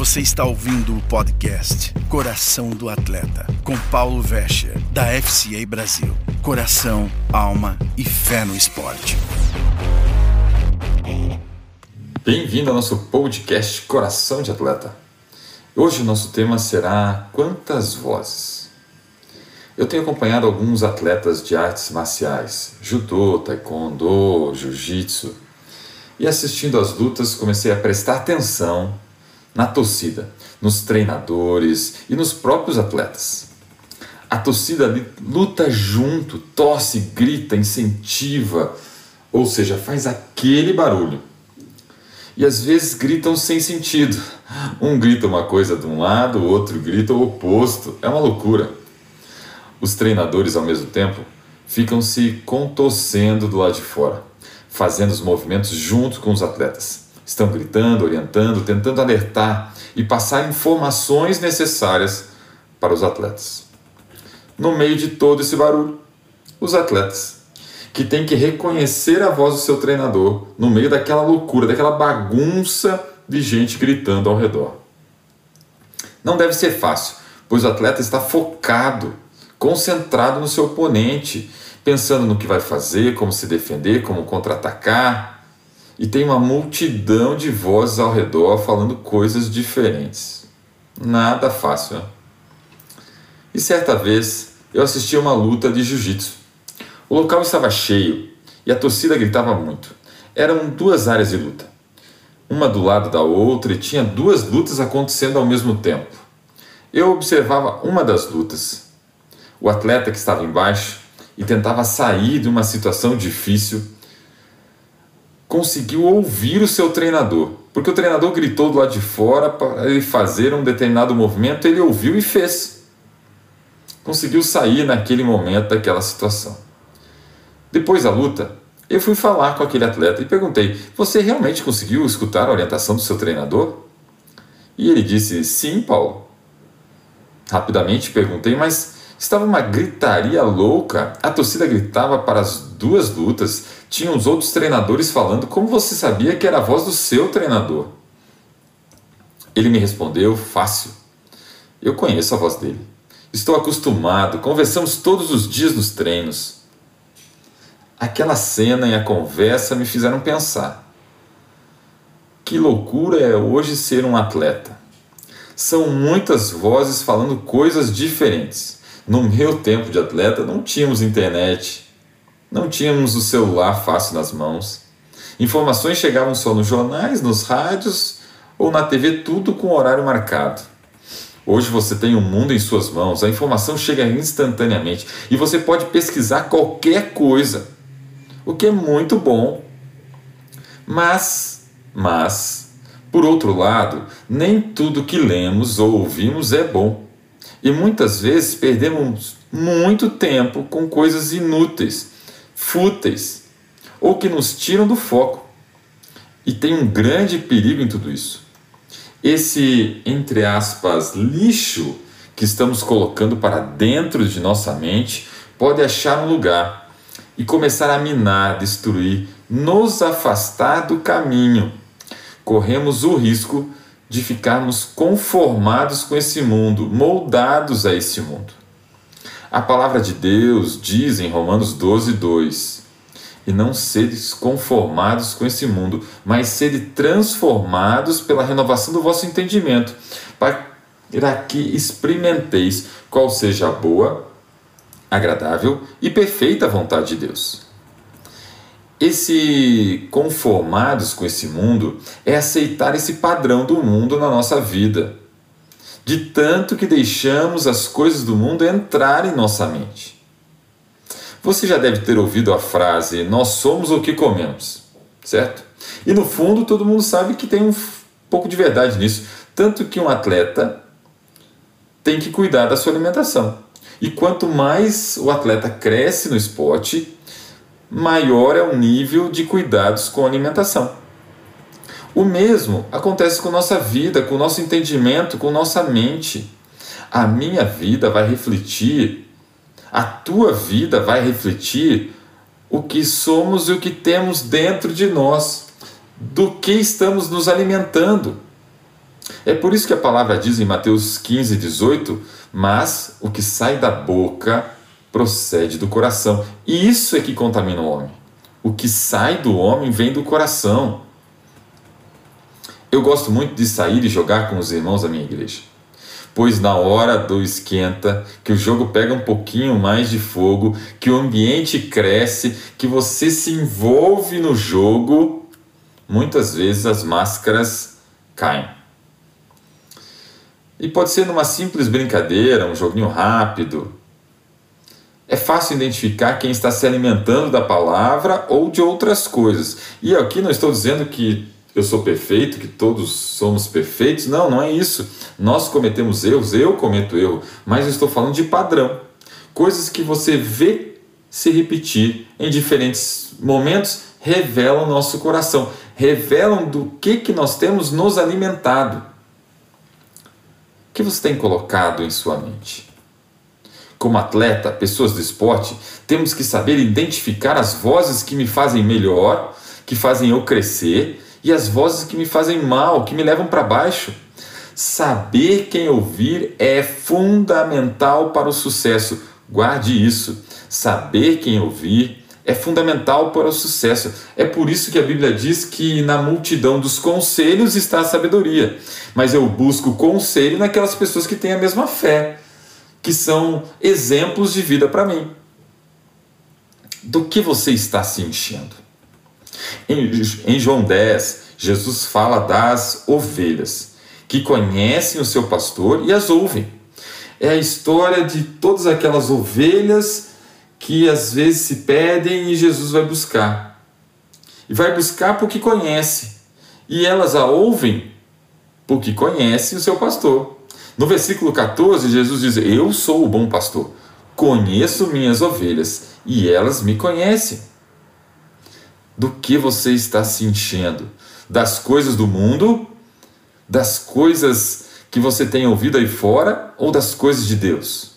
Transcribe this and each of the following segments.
Você está ouvindo o podcast Coração do Atleta, com Paulo Vescher, da FCA Brasil. Coração, alma e fé no esporte. Bem-vindo ao nosso podcast Coração de Atleta. Hoje o nosso tema será Quantas Vozes? Eu tenho acompanhado alguns atletas de artes marciais, judô, taekwondo, jiu-jitsu, e assistindo às lutas comecei a prestar atenção na torcida, nos treinadores e nos próprios atletas. A torcida luta junto, torce, grita, incentiva, ou seja, faz aquele barulho. E às vezes gritam sem sentido. Um grita uma coisa de um lado, o outro grita o oposto. É uma loucura. Os treinadores, ao mesmo tempo, ficam se contorcendo do lado de fora, fazendo os movimentos junto com os atletas. Estão gritando, orientando, tentando alertar e passar informações necessárias para os atletas. No meio de todo esse barulho, os atletas, que têm que reconhecer a voz do seu treinador no meio daquela loucura, daquela bagunça de gente gritando ao redor. Não deve ser fácil, pois o atleta está focado, concentrado no seu oponente, pensando no que vai fazer, como se defender, como contra-atacar e tem uma multidão de vozes ao redor falando coisas diferentes. Nada fácil, né? E certa vez eu assisti a uma luta de jiu-jitsu. O local estava cheio e a torcida gritava muito. Eram duas áreas de luta, uma do lado da outra e tinha duas lutas acontecendo ao mesmo tempo. Eu observava uma das lutas. O atleta que estava embaixo e tentava sair de uma situação difícil conseguiu ouvir o seu treinador. Porque o treinador gritou do lado de fora para ele fazer um determinado movimento, ele ouviu e fez. Conseguiu sair naquele momento daquela situação. Depois da luta, eu fui falar com aquele atleta e perguntei: Você realmente conseguiu escutar a orientação do seu treinador? E ele disse: Sim, Paulo. Rapidamente perguntei: Mas Estava uma gritaria louca. A torcida gritava para as duas lutas. Tinha os outros treinadores falando como você sabia que era a voz do seu treinador. Ele me respondeu fácil. Eu conheço a voz dele. Estou acostumado, conversamos todos os dias nos treinos. Aquela cena e a conversa me fizeram pensar. Que loucura é hoje ser um atleta. São muitas vozes falando coisas diferentes. No meu tempo de atleta não tínhamos internet, não tínhamos o celular fácil nas mãos. Informações chegavam só nos jornais, nos rádios ou na TV, tudo com horário marcado. Hoje você tem o um mundo em suas mãos, a informação chega instantaneamente e você pode pesquisar qualquer coisa, o que é muito bom. Mas, mas, por outro lado, nem tudo que lemos ou ouvimos é bom. E muitas vezes perdemos muito tempo com coisas inúteis, fúteis, ou que nos tiram do foco. E tem um grande perigo em tudo isso. Esse, entre aspas, lixo que estamos colocando para dentro de nossa mente pode achar um lugar e começar a minar, destruir, nos afastar do caminho. Corremos o risco de ficarmos conformados com esse mundo, moldados a esse mundo. A palavra de Deus diz em Romanos 12, 2: E não sedes conformados com esse mundo, mas sede transformados pela renovação do vosso entendimento, para que experimenteis qual seja a boa, agradável e perfeita vontade de Deus. Esse conformados com esse mundo é aceitar esse padrão do mundo na nossa vida, de tanto que deixamos as coisas do mundo entrar em nossa mente. Você já deve ter ouvido a frase: Nós somos o que comemos, certo? E no fundo todo mundo sabe que tem um pouco de verdade nisso. Tanto que um atleta tem que cuidar da sua alimentação. E quanto mais o atleta cresce no esporte, maior é o nível de cuidados com a alimentação. O mesmo acontece com nossa vida, com nosso entendimento, com nossa mente. A minha vida vai refletir, a tua vida vai refletir o que somos e o que temos dentro de nós, do que estamos nos alimentando. É por isso que a palavra diz em Mateus 15, 18: Mas o que sai da boca procede do coração. E isso é que contamina o homem. O que sai do homem vem do coração. Eu gosto muito de sair e jogar com os irmãos da minha igreja. Pois na hora do esquenta, que o jogo pega um pouquinho mais de fogo, que o ambiente cresce, que você se envolve no jogo, muitas vezes as máscaras caem. E pode ser numa simples brincadeira, um joguinho rápido. É fácil identificar quem está se alimentando da palavra ou de outras coisas. E aqui não estou dizendo que eu sou perfeito, que todos somos perfeitos. Não, não é isso. Nós cometemos erros, eu cometo erro, mas eu estou falando de padrão. Coisas que você vê se repetir em diferentes momentos revelam nosso coração, revelam do que, que nós temos nos alimentado que você tem colocado em sua mente? Como atleta, pessoas do esporte, temos que saber identificar as vozes que me fazem melhor, que fazem eu crescer, e as vozes que me fazem mal, que me levam para baixo. Saber quem ouvir é fundamental para o sucesso. Guarde isso. Saber quem ouvir é fundamental para o sucesso. É por isso que a Bíblia diz que na multidão dos conselhos está a sabedoria. Mas eu busco conselho naquelas pessoas que têm a mesma fé, que são exemplos de vida para mim. Do que você está se enchendo? Em, em João 10, Jesus fala das ovelhas, que conhecem o seu pastor e as ouvem. É a história de todas aquelas ovelhas que às vezes se pedem e Jesus vai buscar. E vai buscar porque conhece. E elas a ouvem porque conhecem o seu pastor. No versículo 14, Jesus diz: Eu sou o bom pastor, conheço minhas ovelhas e elas me conhecem. Do que você está se enchendo? Das coisas do mundo? Das coisas que você tem ouvido aí fora ou das coisas de Deus?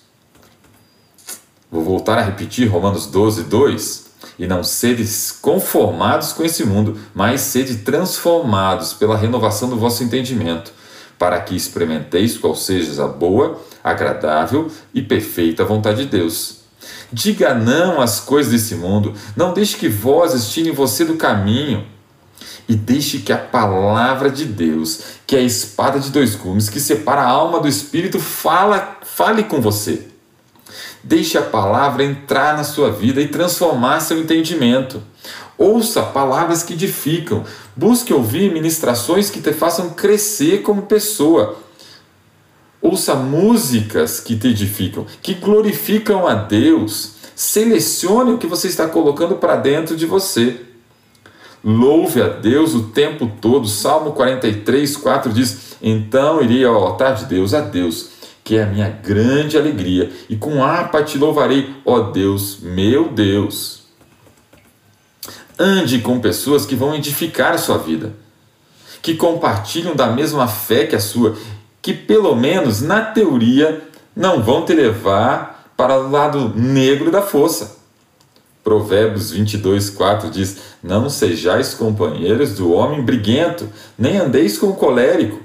Vou voltar a repetir Romanos 12, 2. E não sedes conformados com esse mundo, mas sede transformados pela renovação do vosso entendimento, para que experimenteis qual seja a boa, agradável e perfeita vontade de Deus. Diga não às coisas desse mundo, não deixe que vozes tirem você do caminho e deixe que a palavra de Deus, que é a espada de dois gumes que separa a alma do espírito, fala, fale com você. Deixe a palavra entrar na sua vida e transformar seu entendimento. Ouça palavras que edificam. Busque ouvir ministrações que te façam crescer como pessoa. Ouça músicas que te edificam, que glorificam a Deus. Selecione o que você está colocando para dentro de você. Louve a Deus o tempo todo. Salmo 43, 4 diz: Então irei ao altar de Deus, a Deus que é a minha grande alegria, e com harpa te louvarei, ó Deus, meu Deus. Ande com pessoas que vão edificar a sua vida, que compartilham da mesma fé que a sua, que pelo menos na teoria não vão te levar para o lado negro da força. Provérbios 22, 4 diz: Não sejais companheiros do homem briguento, nem andeis com o colérico.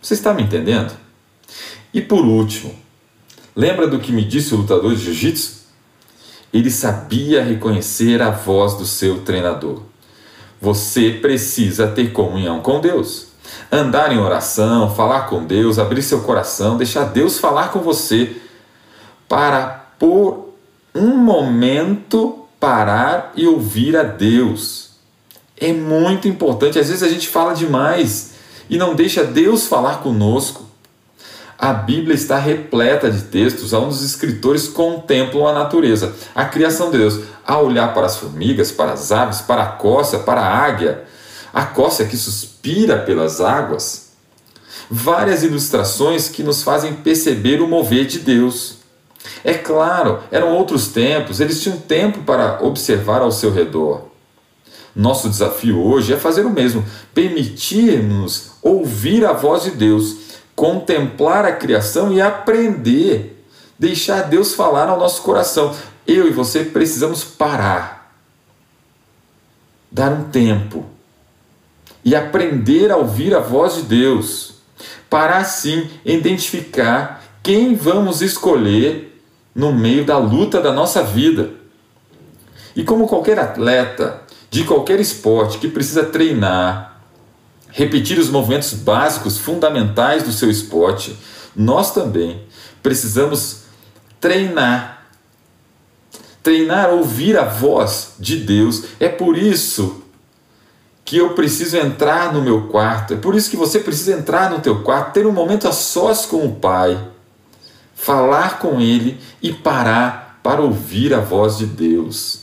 Você está me entendendo? E por último, lembra do que me disse o lutador de jiu-jitsu? Ele sabia reconhecer a voz do seu treinador. Você precisa ter comunhão com Deus. Andar em oração, falar com Deus, abrir seu coração, deixar Deus falar com você, para por um momento parar e ouvir a Deus. É muito importante. Às vezes a gente fala demais e não deixa Deus falar conosco. A Bíblia está repleta de textos onde os escritores contemplam a natureza, a criação de Deus, a olhar para as formigas, para as aves, para a coça, para a águia, a coça que suspira pelas águas. Várias ilustrações que nos fazem perceber o mover de Deus. É claro, eram outros tempos, eles tinham tempo para observar ao seu redor. Nosso desafio hoje é fazer o mesmo, permitir-nos ouvir a voz de Deus contemplar a criação e aprender, deixar Deus falar ao nosso coração. Eu e você precisamos parar, dar um tempo e aprender a ouvir a voz de Deus. para assim identificar quem vamos escolher no meio da luta da nossa vida. E como qualquer atleta de qualquer esporte que precisa treinar, repetir os movimentos básicos fundamentais do seu esporte, nós também precisamos treinar. Treinar ouvir a voz de Deus. É por isso que eu preciso entrar no meu quarto. É por isso que você precisa entrar no teu quarto, ter um momento a sós com o Pai, falar com Ele e parar para ouvir a voz de Deus.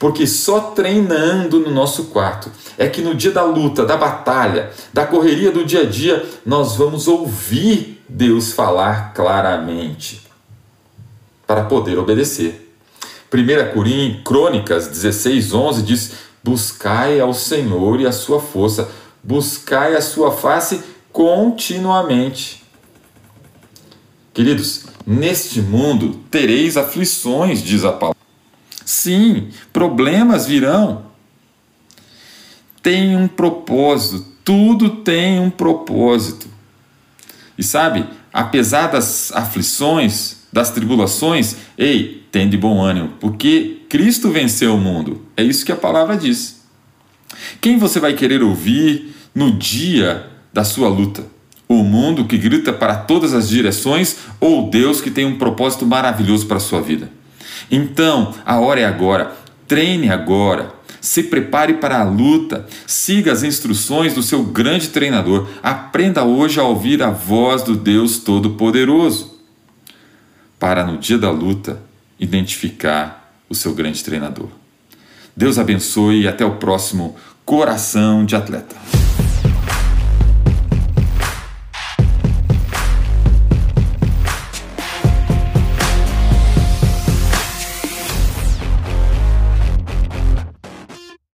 Porque só treinando no nosso quarto é que no dia da luta, da batalha, da correria do dia a dia, nós vamos ouvir Deus falar claramente para poder obedecer. 1 Crônicas 16, 11 diz: Buscai ao Senhor e a sua força, buscai a sua face continuamente. Queridos, neste mundo tereis aflições, diz a palavra. Sim, problemas virão. Tem um propósito, tudo tem um propósito. E sabe, apesar das aflições, das tribulações, ei, tem de bom ânimo, porque Cristo venceu o mundo. É isso que a palavra diz. Quem você vai querer ouvir no dia da sua luta? O mundo que grita para todas as direções ou Deus que tem um propósito maravilhoso para a sua vida? Então, a hora é agora. Treine agora. Se prepare para a luta. Siga as instruções do seu grande treinador. Aprenda hoje a ouvir a voz do Deus Todo-Poderoso. Para no dia da luta identificar o seu grande treinador. Deus abençoe e até o próximo Coração de Atleta.